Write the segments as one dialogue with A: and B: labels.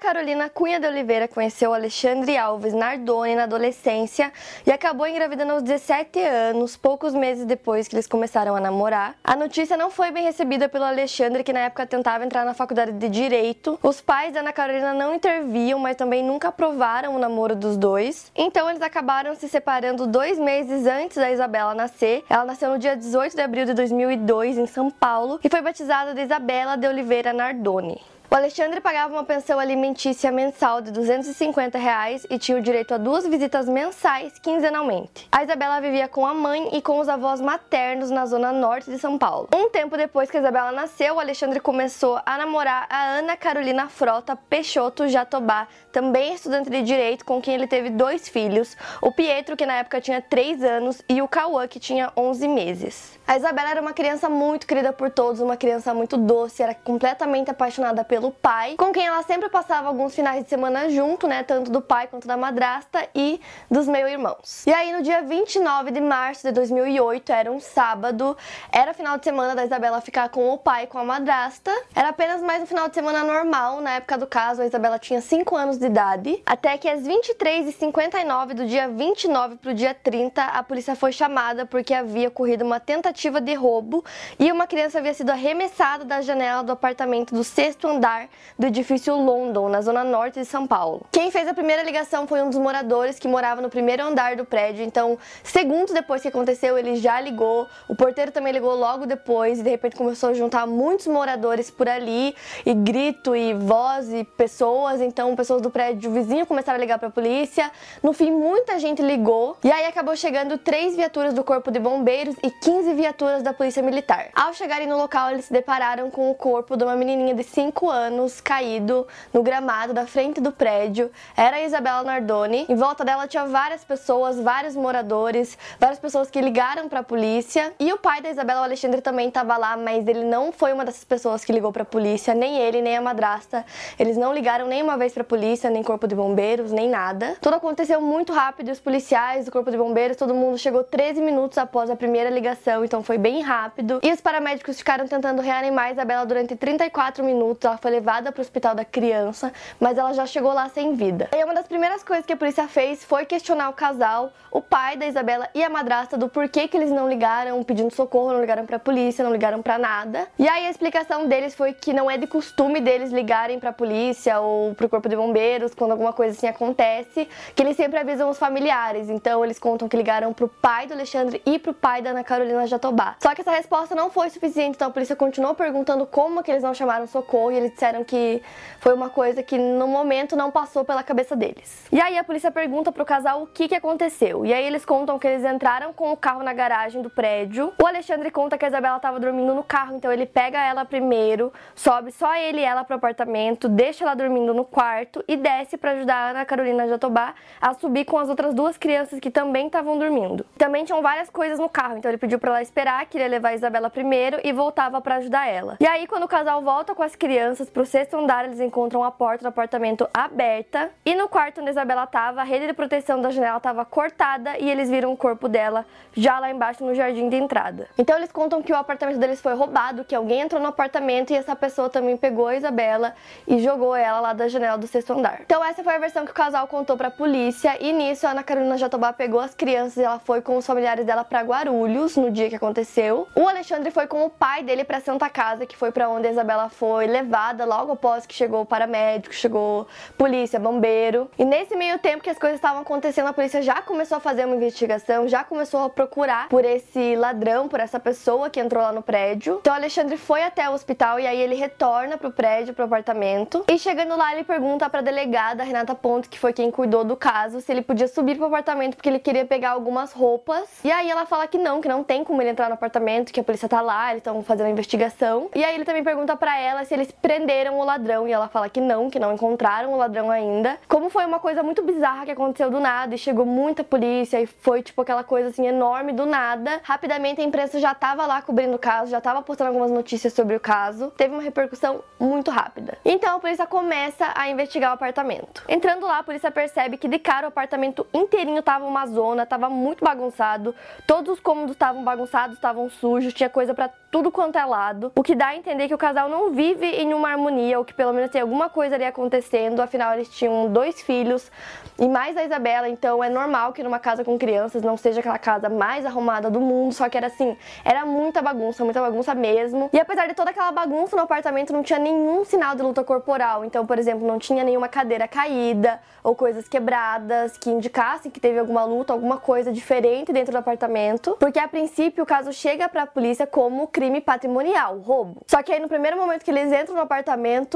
A: Carolina Cunha de Oliveira conheceu Alexandre Alves Nardoni na adolescência e acabou engravidando aos 17 anos, poucos meses depois que eles começaram a namorar. A notícia não foi bem recebida pelo Alexandre, que na época tentava entrar na faculdade de Direito. Os pais da Ana Carolina não interviam, mas também nunca aprovaram o namoro dos dois. Então eles acabaram se separando dois meses antes da Isabela nascer. Ela nasceu no dia 18 de abril de 2002 em São Paulo e foi batizada de Isabela de Oliveira Nardoni. O Alexandre pagava uma pensão alimentícia mensal de 250 reais e tinha o direito a duas visitas mensais quinzenalmente. A Isabela vivia com a mãe e com os avós maternos na zona norte de São Paulo. Um tempo depois que a Isabela nasceu, o Alexandre começou a namorar a Ana Carolina Frota Peixoto Jatobá, também estudante de direito, com quem ele teve dois filhos, o Pietro, que na época tinha 3 anos, e o Cauã, que tinha 11 meses. A Isabela era uma criança muito querida por todos, uma criança muito doce, era completamente apaixonada pelo pelo pai, com quem ela sempre passava alguns finais de semana junto, né, tanto do pai quanto da madrasta e dos meio-irmãos. E aí no dia 29 de março de 2008, era um sábado, era final de semana da Isabela ficar com o pai e com a madrasta. Era apenas mais um final de semana normal, na época do caso a Isabela tinha 5 anos de idade, até que às 23h59 do dia 29 pro dia 30, a polícia foi chamada porque havia ocorrido uma tentativa de roubo e uma criança havia sido arremessada da janela do apartamento do sexto andar do edifício London, na zona norte de São Paulo. Quem fez a primeira ligação foi um dos moradores que morava no primeiro andar do prédio, então, segundos depois que aconteceu, ele já ligou. O porteiro também ligou logo depois e de repente começou a juntar muitos moradores por ali, e grito e voz e pessoas, então pessoas do prédio vizinho começaram a ligar para a polícia. No fim, muita gente ligou e aí acabou chegando três viaturas do Corpo de Bombeiros e 15 viaturas da Polícia Militar. Ao chegarem no local, eles se depararam com o corpo de uma menininha de 5 anos anos caído no gramado da frente do prédio. Era a Isabela Nardoni. Em volta dela tinha várias pessoas, vários moradores, várias pessoas que ligaram para a polícia. E o pai da Isabela, o Alexandre, também estava lá, mas ele não foi uma dessas pessoas que ligou para a polícia, nem ele, nem a madrasta. Eles não ligaram nem uma vez para a polícia, nem corpo de bombeiros, nem nada. Tudo aconteceu muito rápido e os policiais, o corpo de bombeiros, todo mundo chegou 13 minutos após a primeira ligação, então foi bem rápido. E os paramédicos ficaram tentando reanimar a Isabela durante 34 minutos. Ela foi foi levada para o hospital da criança, mas ela já chegou lá sem vida. E uma das primeiras coisas que a polícia fez foi questionar o casal, o pai da Isabela e a madrasta do porquê que eles não ligaram pedindo socorro, não ligaram para a polícia, não ligaram para nada. E aí a explicação deles foi que não é de costume deles ligarem para a polícia ou para o corpo de bombeiros quando alguma coisa assim acontece, que eles sempre avisam os familiares. Então eles contam que ligaram para o pai do Alexandre e para o pai da Ana Carolina Jatobá. Só que essa resposta não foi suficiente, então a polícia continuou perguntando como que eles não chamaram socorro e eles disseram que foi uma coisa que no momento não passou pela cabeça deles. E aí a polícia pergunta pro casal o que, que aconteceu. E aí eles contam que eles entraram com o carro na garagem do prédio. O Alexandre conta que a Isabela estava dormindo no carro, então ele pega ela primeiro, sobe só ele e ela pro apartamento, deixa ela dormindo no quarto e desce para ajudar a Ana Carolina Jatobá a subir com as outras duas crianças que também estavam dormindo. Também tinham várias coisas no carro, então ele pediu para ela esperar, que ele ia levar a Isabela primeiro e voltava para ajudar ela. E aí quando o casal volta com as crianças para o sexto andar, eles encontram a porta do apartamento aberta e no quarto onde Isabela estava, a rede de proteção da janela estava cortada e eles viram o corpo dela já lá embaixo no jardim de entrada. Então eles contam que o apartamento deles foi roubado, que alguém entrou no apartamento e essa pessoa também pegou a Isabela e jogou ela lá da janela do sexto andar. Então essa foi a versão que o casal contou para a polícia e nisso a Ana Carolina Jatobá pegou as crianças e ela foi com os familiares dela para Guarulhos no dia que aconteceu. O Alexandre foi com o pai dele para Santa Casa, que foi para onde a Isabela foi levada logo após que chegou o paramédico, chegou polícia, bombeiro. E nesse meio tempo que as coisas estavam acontecendo, a polícia já começou a fazer uma investigação, já começou a procurar por esse ladrão, por essa pessoa que entrou lá no prédio. Então o Alexandre foi até o hospital e aí ele retorna pro prédio, pro apartamento. E chegando lá, ele pergunta pra delegada Renata Ponte, que foi quem cuidou do caso, se ele podia subir pro apartamento porque ele queria pegar algumas roupas. E aí ela fala que não, que não tem como ele entrar no apartamento, que a polícia tá lá, eles estão fazendo a investigação. E aí ele também pergunta para ela se eles prenderam o ladrão e ela fala que não, que não encontraram o ladrão ainda. Como foi uma coisa muito bizarra que aconteceu do nada e chegou muita polícia e foi tipo aquela coisa assim enorme do nada. Rapidamente a imprensa já tava lá cobrindo o caso, já tava postando algumas notícias sobre o caso. Teve uma repercussão muito rápida. Então a polícia começa a investigar o apartamento. Entrando lá, a polícia percebe que de cara o apartamento inteirinho tava uma zona, tava muito bagunçado. Todos os cômodos estavam bagunçados, estavam sujos, tinha coisa para tudo quanto é lado. O que dá a entender que o casal não vive em uma harmonia, ou que pelo menos tem alguma coisa ali acontecendo. Afinal, eles tinham dois filhos e mais a Isabela, então é normal que numa casa com crianças não seja aquela casa mais arrumada do mundo. Só que era assim, era muita bagunça, muita bagunça mesmo. E apesar de toda aquela bagunça no apartamento, não tinha nenhum sinal de luta corporal. Então, por exemplo, não tinha nenhuma cadeira caída ou coisas quebradas que indicassem que teve alguma luta, alguma coisa diferente dentro do apartamento. Porque a princípio o caso chega para a polícia como crime patrimonial, roubo. Só que aí no primeiro momento que eles entram no apartamento,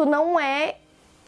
A: não é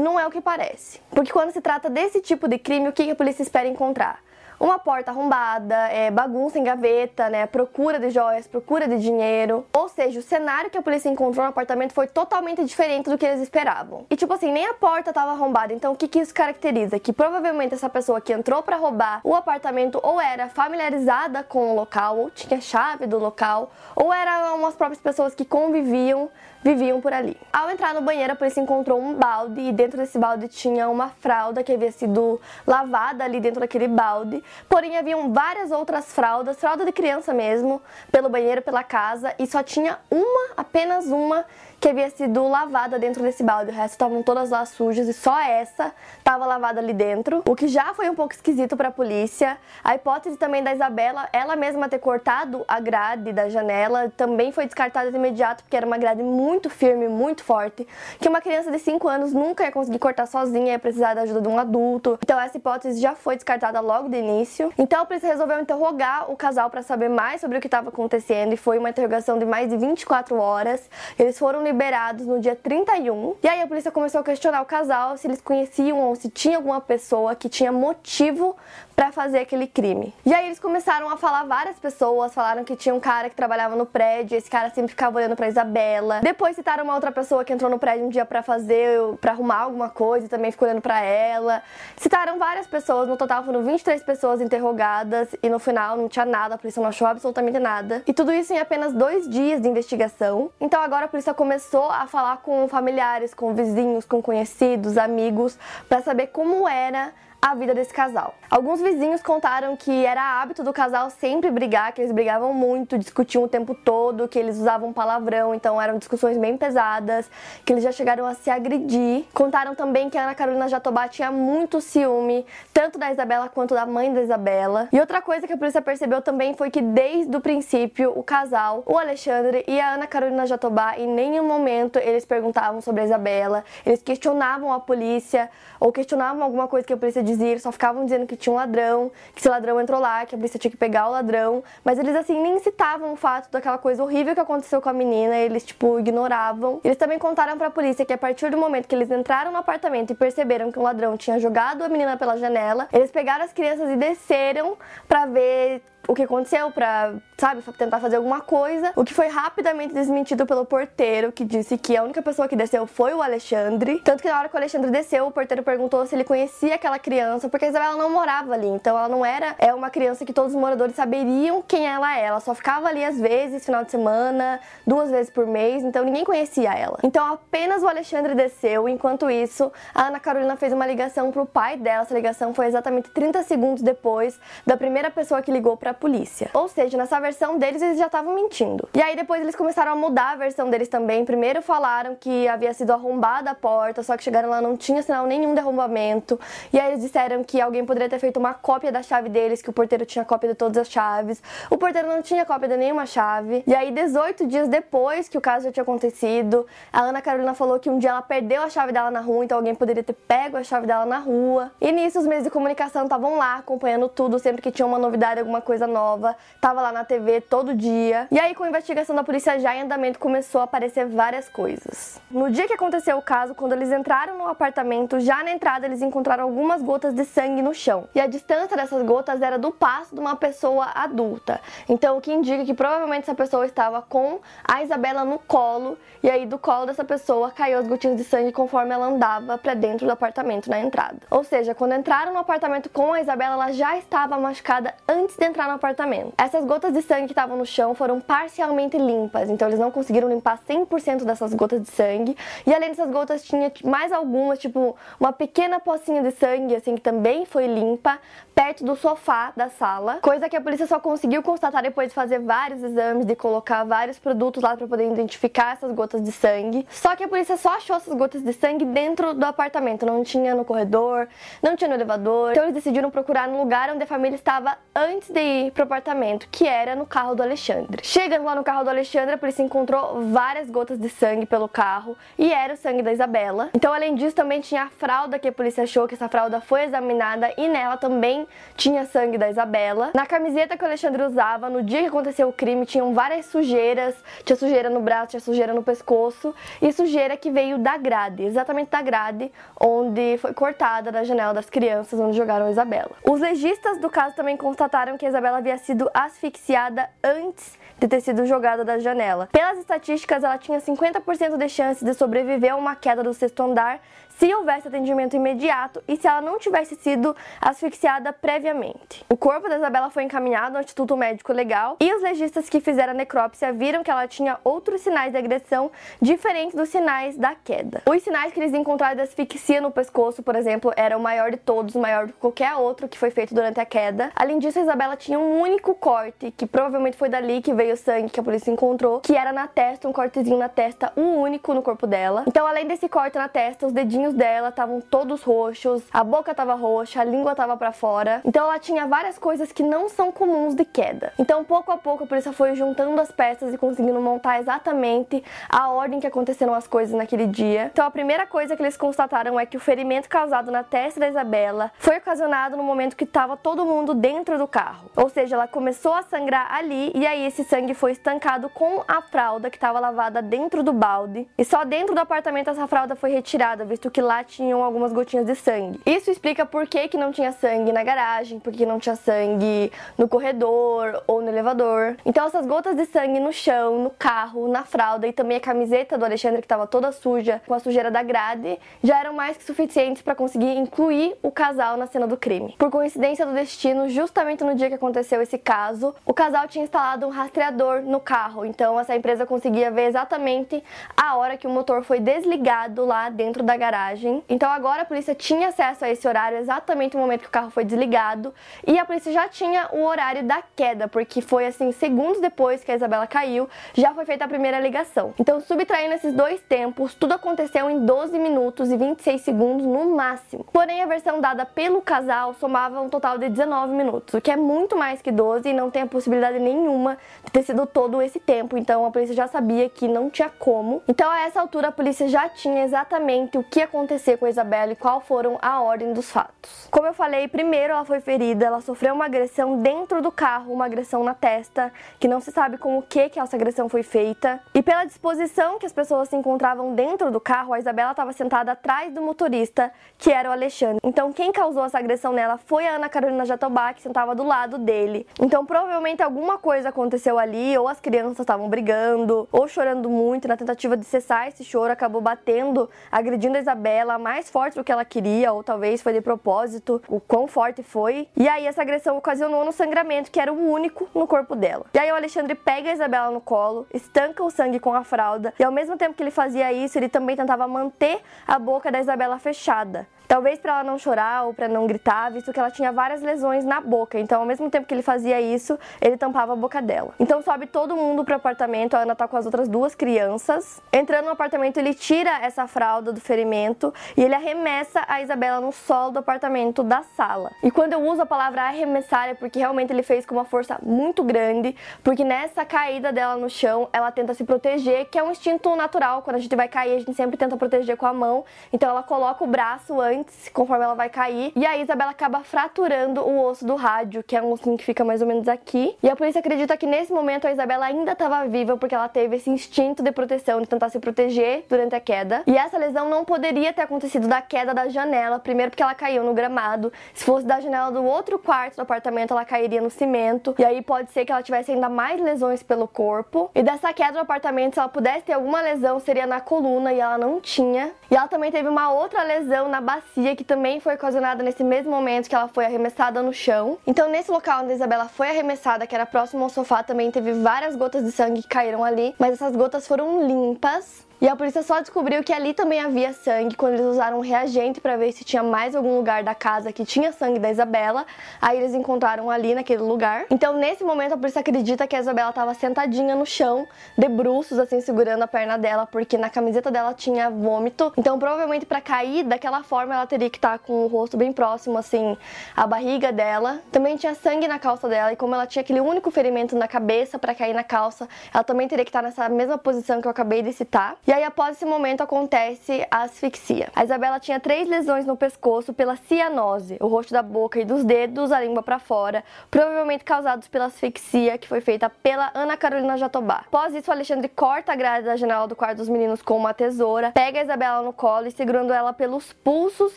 A: não é o que parece. Porque quando se trata desse tipo de crime, o que a polícia espera encontrar? Uma porta arrombada, é, bagunça em gaveta, né, procura de joias, procura de dinheiro. Ou seja, o cenário que a polícia encontrou no apartamento foi totalmente diferente do que eles esperavam. E tipo assim, nem a porta estava arrombada. Então o que, que isso caracteriza? Que provavelmente essa pessoa que entrou para roubar o apartamento ou era familiarizada com o local, ou tinha chave do local, ou eram umas próprias pessoas que conviviam viviam por ali. Ao entrar no banheiro, a polícia encontrou um balde e dentro desse balde tinha uma fralda que havia sido lavada ali dentro daquele balde. Porém, haviam várias outras fraldas, fralda de criança mesmo, pelo banheiro, pela casa e só tinha uma, apenas uma que havia sido lavada dentro desse balde. O resto estavam todas lá sujas e só essa estava lavada ali dentro, o que já foi um pouco esquisito para a polícia. A hipótese também da Isabela, ela mesma ter cortado a grade da janela, também foi descartada de imediato porque era uma grade muito firme, muito forte, que uma criança de 5 anos nunca ia conseguir cortar sozinha, ia precisar da ajuda de um adulto. Então essa hipótese já foi descartada logo de início. Então a polícia resolveu interrogar o casal para saber mais sobre o que estava acontecendo e foi uma interrogação de mais de 24 horas. Eles foram liberados no dia 31. E aí a polícia começou a questionar o casal se eles conheciam ou se tinha alguma pessoa que tinha motivo para fazer aquele crime. E aí eles começaram a falar várias pessoas, falaram que tinha um cara que trabalhava no prédio, esse cara sempre ficava olhando para Isabela. Depois citaram uma outra pessoa que entrou no prédio um dia para fazer, para arrumar alguma coisa e também ficou olhando para ela. Citaram várias pessoas, no total foram 23 pessoas interrogadas e no final não tinha nada, a polícia não achou absolutamente nada. E tudo isso em apenas dois dias de investigação. Então agora a polícia começou a falar com familiares, com vizinhos, com conhecidos, amigos, para saber como era a vida desse casal. Alguns vizinhos contaram que era hábito do casal sempre brigar, que eles brigavam muito, discutiam o tempo todo, que eles usavam palavrão, então eram discussões bem pesadas, que eles já chegaram a se agredir. Contaram também que a Ana Carolina Jatobá tinha muito ciúme, tanto da Isabela quanto da mãe da Isabela. E outra coisa que a polícia percebeu também foi que desde o princípio o casal, o Alexandre e a Ana Carolina Jatobá, em nenhum momento eles perguntavam sobre a Isabela, eles questionavam a polícia ou questionavam alguma coisa que a polícia eles só ficavam dizendo que tinha um ladrão, que esse ladrão entrou lá, que a polícia tinha que pegar o ladrão, mas eles assim nem citavam o fato daquela coisa horrível que aconteceu com a menina, eles tipo ignoravam. Eles também contaram para a polícia que a partir do momento que eles entraram no apartamento e perceberam que um ladrão tinha jogado a menina pela janela, eles pegaram as crianças e desceram para ver o que aconteceu para, sabe, tentar fazer alguma coisa. O que foi rapidamente desmentido pelo porteiro, que disse que a única pessoa que desceu foi o Alexandre. Tanto que na hora que o Alexandre desceu, o porteiro perguntou se ele conhecia aquela criança, porque a Isabela não morava ali. Então ela não era é uma criança que todos os moradores saberiam quem ela é. Ela só ficava ali às vezes, final de semana, duas vezes por mês, então ninguém conhecia ela. Então apenas o Alexandre desceu. Enquanto isso, a Ana Carolina fez uma ligação pro pai dela. Essa ligação foi exatamente 30 segundos depois da primeira pessoa que ligou pra polícia. Ou seja, nessa versão deles eles já estavam mentindo. E aí depois eles começaram a mudar a versão deles também. Primeiro falaram que havia sido arrombada a porta, só que chegaram lá não tinha sinal nenhum de arrombamento. E aí eles disseram que alguém poderia ter feito uma cópia da chave deles, que o porteiro tinha cópia de todas as chaves. O porteiro não tinha cópia de nenhuma chave. E aí 18 dias depois que o caso já tinha acontecido, a Ana Carolina falou que um dia ela perdeu a chave dela na rua, então alguém poderia ter pego a chave dela na rua. E nisso os meios de comunicação estavam lá acompanhando tudo, sempre que tinha uma novidade, alguma coisa nova, tava lá na TV todo dia. E aí, com a investigação da polícia já em andamento, começou a aparecer várias coisas. No dia que aconteceu o caso, quando eles entraram no apartamento, já na entrada eles encontraram algumas gotas de sangue no chão. E a distância dessas gotas era do passo de uma pessoa adulta. Então, o que indica que provavelmente essa pessoa estava com a Isabela no colo, e aí do colo dessa pessoa caiu as gotinhas de sangue conforme ela andava para dentro do apartamento na entrada. Ou seja, quando entraram no apartamento com a Isabela, ela já estava machucada antes de entrar no apartamento. Essas gotas de sangue que estavam no chão foram parcialmente limpas, então eles não conseguiram limpar 100% dessas gotas de sangue. E além dessas gotas, tinha mais algumas, tipo uma pequena pocinha de sangue, assim, que também foi limpa, perto do sofá da sala, coisa que a polícia só conseguiu constatar depois de fazer vários exames, de colocar vários produtos lá para poder identificar essas gotas de sangue. Só que a polícia só achou essas gotas de sangue dentro do apartamento, não tinha no corredor, não tinha no elevador. Então eles decidiram procurar no lugar onde a família estava antes de ir pro apartamento, que era no carro do Alexandre. Chegando lá no carro do Alexandre, a polícia encontrou várias gotas de sangue pelo carro e era o sangue da Isabela. Então, além disso, também tinha a fralda que a polícia achou que essa fralda foi examinada e nela também tinha sangue da Isabela. Na camiseta que o Alexandre usava, no dia que aconteceu o crime, tinham várias sujeiras. Tinha sujeira no braço, tinha sujeira no pescoço e sujeira que veio da grade, exatamente da grade onde foi cortada da janela das crianças onde jogaram a Isabela. Os legistas do caso também constataram que a Isabela havia sido asfixiada antes de ter sido jogada da janela. Pelas estatísticas, ela tinha 50% de chance de sobreviver a uma queda do sexto andar se houvesse atendimento imediato e se ela não tivesse sido asfixiada previamente. O corpo da Isabela foi encaminhado ao Instituto Médico Legal e os legistas que fizeram a necrópsia viram que ela tinha outros sinais de agressão diferentes dos sinais da queda. Os sinais que eles encontraram de asfixia no pescoço, por exemplo, era o maior de todos, maior do que qualquer outro que foi feito durante a queda. Além disso, a Isabela tinha um único corte, que provavelmente foi dali que veio o sangue que a polícia encontrou, que era na testa, um cortezinho na testa, um único no corpo dela. Então, além desse corte na testa, os dedinhos olhos dela estavam todos roxos, a boca estava roxa, a língua estava para fora. Então ela tinha várias coisas que não são comuns de queda. Então pouco a pouco a polícia foi juntando as peças e conseguindo montar exatamente a ordem que aconteceram as coisas naquele dia. Então a primeira coisa que eles constataram é que o ferimento causado na testa da Isabela foi ocasionado no momento que estava todo mundo dentro do carro. Ou seja, ela começou a sangrar ali e aí esse sangue foi estancado com a fralda que estava lavada dentro do balde. E só dentro do apartamento essa fralda foi retirada, visto que que lá tinham algumas gotinhas de sangue. Isso explica por que, que não tinha sangue na garagem, por que não tinha sangue no corredor ou no elevador. Então essas gotas de sangue no chão, no carro, na fralda e também a camiseta do Alexandre que estava toda suja, com a sujeira da grade, já eram mais que suficientes para conseguir incluir o casal na cena do crime. Por coincidência do destino, justamente no dia que aconteceu esse caso, o casal tinha instalado um rastreador no carro, então essa empresa conseguia ver exatamente a hora que o motor foi desligado lá dentro da garagem garagem. Então agora a polícia tinha acesso a esse horário exatamente no momento que o carro foi desligado e a polícia já tinha o horário da queda, porque foi assim segundos depois que a Isabela caiu, já foi feita a primeira ligação. Então, subtraindo esses dois tempos, tudo aconteceu em 12 minutos e 26 segundos no máximo. Porém, a versão dada pelo casal somava um total de 19 minutos, o que é muito mais que 12 e não tem a possibilidade nenhuma de ter sido todo esse tempo. Então, a polícia já sabia que não tinha como. Então, a essa altura, a polícia já tinha exatamente o que aconteceu acontecer com a Isabela e qual foram a ordem dos fatos. Como eu falei, primeiro ela foi ferida, ela sofreu uma agressão dentro do carro, uma agressão na testa, que não se sabe com o que que essa agressão foi feita. E pela disposição que as pessoas se encontravam dentro do carro, a Isabela estava sentada atrás do motorista, que era o Alexandre. Então quem causou essa agressão nela foi a Ana Carolina Jatobá, que sentava do lado dele. Então provavelmente alguma coisa aconteceu ali, ou as crianças estavam brigando, ou chorando muito, na tentativa de cessar esse choro, acabou batendo, agredindo a Isabela ela mais forte do que ela queria, ou talvez foi de propósito, o quão forte foi. E aí essa agressão ocasionou no sangramento, que era o único no corpo dela. E aí o Alexandre pega a Isabela no colo, estanca o sangue com a fralda, e ao mesmo tempo que ele fazia isso, ele também tentava manter a boca da Isabela fechada. Talvez para ela não chorar ou para não gritar, visto que ela tinha várias lesões na boca. Então, ao mesmo tempo que ele fazia isso, ele tampava a boca dela. Então, sobe todo mundo pro apartamento. A Ana tá com as outras duas crianças. Entrando no apartamento, ele tira essa fralda do ferimento e ele arremessa a Isabela no solo do apartamento da sala. E quando eu uso a palavra arremessar é porque realmente ele fez com uma força muito grande, porque nessa caída dela no chão, ela tenta se proteger, que é um instinto natural. Quando a gente vai cair, a gente sempre tenta proteger com a mão. Então, ela coloca o braço antes conforme ela vai cair. E a Isabela acaba fraturando o osso do rádio, que é um ossinho que fica mais ou menos aqui. E a polícia acredita que nesse momento a Isabela ainda estava viva porque ela teve esse instinto de proteção, de tentar se proteger durante a queda. E essa lesão não poderia ter acontecido da queda da janela, primeiro porque ela caiu no gramado. Se fosse da janela do outro quarto do apartamento, ela cairia no cimento. E aí pode ser que ela tivesse ainda mais lesões pelo corpo. E dessa queda do apartamento, se ela pudesse ter alguma lesão, seria na coluna e ela não tinha. E ela também teve uma outra lesão na bacia que também foi ocasionada nesse mesmo momento que ela foi arremessada no chão. Então, nesse local onde a Isabela foi arremessada, que era próximo ao sofá, também teve várias gotas de sangue que caíram ali, mas essas gotas foram limpas. E a polícia só descobriu que ali também havia sangue quando eles usaram um reagente para ver se tinha mais algum lugar da casa que tinha sangue da Isabela. Aí eles encontraram ali naquele lugar. Então, nesse momento, a polícia acredita que a Isabela estava sentadinha no chão, de bruços, assim, segurando a perna dela, porque na camiseta dela tinha vômito. Então, provavelmente, para cair daquela forma, ela teria que estar tá com o rosto bem próximo, assim, à barriga dela. Também tinha sangue na calça dela, e como ela tinha aquele único ferimento na cabeça para cair na calça, ela também teria que estar tá nessa mesma posição que eu acabei de citar. E aí, após esse momento, acontece a asfixia. A Isabela tinha três lesões no pescoço pela cianose, o rosto da boca e dos dedos, a língua para fora, provavelmente causados pela asfixia que foi feita pela Ana Carolina Jatobá. Após isso, Alexandre corta a grade da janela do quarto dos meninos com uma tesoura, pega a Isabela no colo e segurando ela pelos pulsos,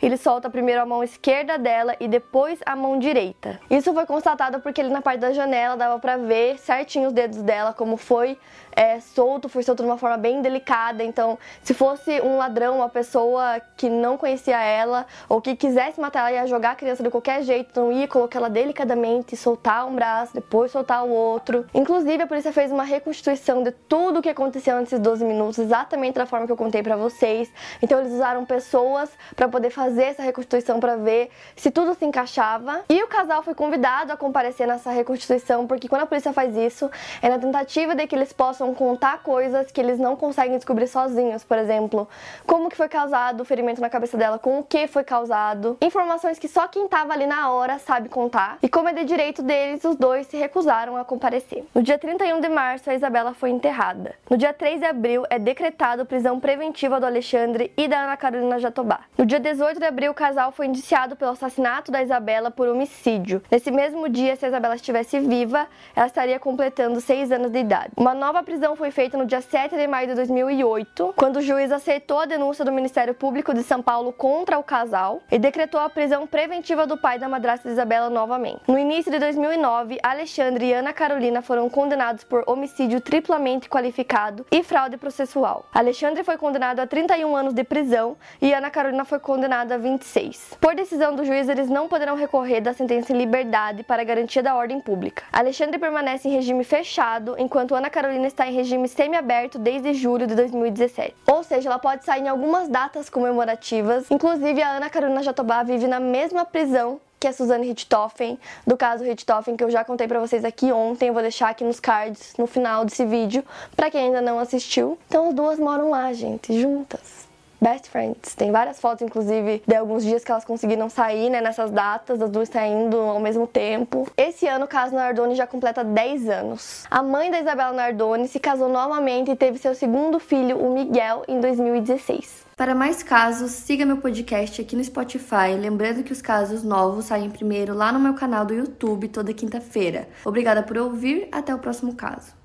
A: ele solta primeiro a mão esquerda dela e depois a mão direita. Isso foi constatado porque ele na parte da janela dava para ver certinho os dedos dela, como foi é, solto, foi solto de uma forma bem delicada. Então, se fosse um ladrão, uma pessoa que não conhecia ela ou que quisesse matar ela, ia jogar a criança de qualquer jeito, então ia colocar ela delicadamente, soltar um braço, depois soltar o outro. Inclusive, a polícia fez uma reconstituição de tudo o que aconteceu nesses 12 minutos, exatamente da forma que eu contei para vocês. Então, eles usaram pessoas para poder fazer essa reconstituição para ver se tudo se encaixava. E o casal foi convidado a comparecer nessa reconstituição, porque quando a polícia faz isso, é na tentativa de que eles possam contar coisas que eles não conseguem descobrir sozinhos, por exemplo, como que foi causado o ferimento na cabeça dela, com o que foi causado, informações que só quem estava ali na hora sabe contar. E como é de direito deles, os dois se recusaram a comparecer. No dia 31 de março, a Isabela foi enterrada. No dia 3 de abril, é decretado prisão preventiva do Alexandre e da Ana Carolina Jatobá. No dia 18 de abril, o casal foi indiciado pelo assassinato da Isabela por homicídio. Nesse mesmo dia, se a Isabela estivesse viva, ela estaria completando seis anos de idade. Uma nova prisão foi feita no dia 7 de maio de 2008, quando o juiz aceitou a denúncia do Ministério Público de São Paulo contra o casal e decretou a prisão preventiva do pai da madrasta Isabela novamente. No início de 2009, Alexandre e Ana Carolina foram condenados por homicídio triplamente qualificado e fraude processual. Alexandre foi condenado a 31 anos de prisão e Ana Carolina foi condenada a 26. Por decisão do juiz, eles não poderão recorrer da sentença em liberdade para garantia da ordem pública. Alexandre permanece em regime fechado, enquanto Ana Carolina está em regime semiaberto desde julho de 2017. Ou seja, ela pode sair em algumas datas comemorativas. Inclusive, a Ana Carolina Jatobá vive na mesma prisão que a Suzane Richthofen, do caso Richthofen, que eu já contei para vocês aqui ontem. Eu vou deixar aqui nos cards no final desse vídeo, para quem ainda não assistiu. Então, as duas moram lá, gente, juntas best friends. Tem várias fotos, inclusive, de alguns dias que elas conseguiram sair, né, nessas datas, as duas saindo ao mesmo tempo. Esse ano, o caso Nardoni já completa 10 anos. A mãe da Isabela Nardoni se casou novamente e teve seu segundo filho, o Miguel, em 2016. Para mais casos, siga meu podcast aqui no Spotify, lembrando que os casos novos saem primeiro lá no meu canal do YouTube toda quinta-feira. Obrigada por ouvir, até o próximo caso.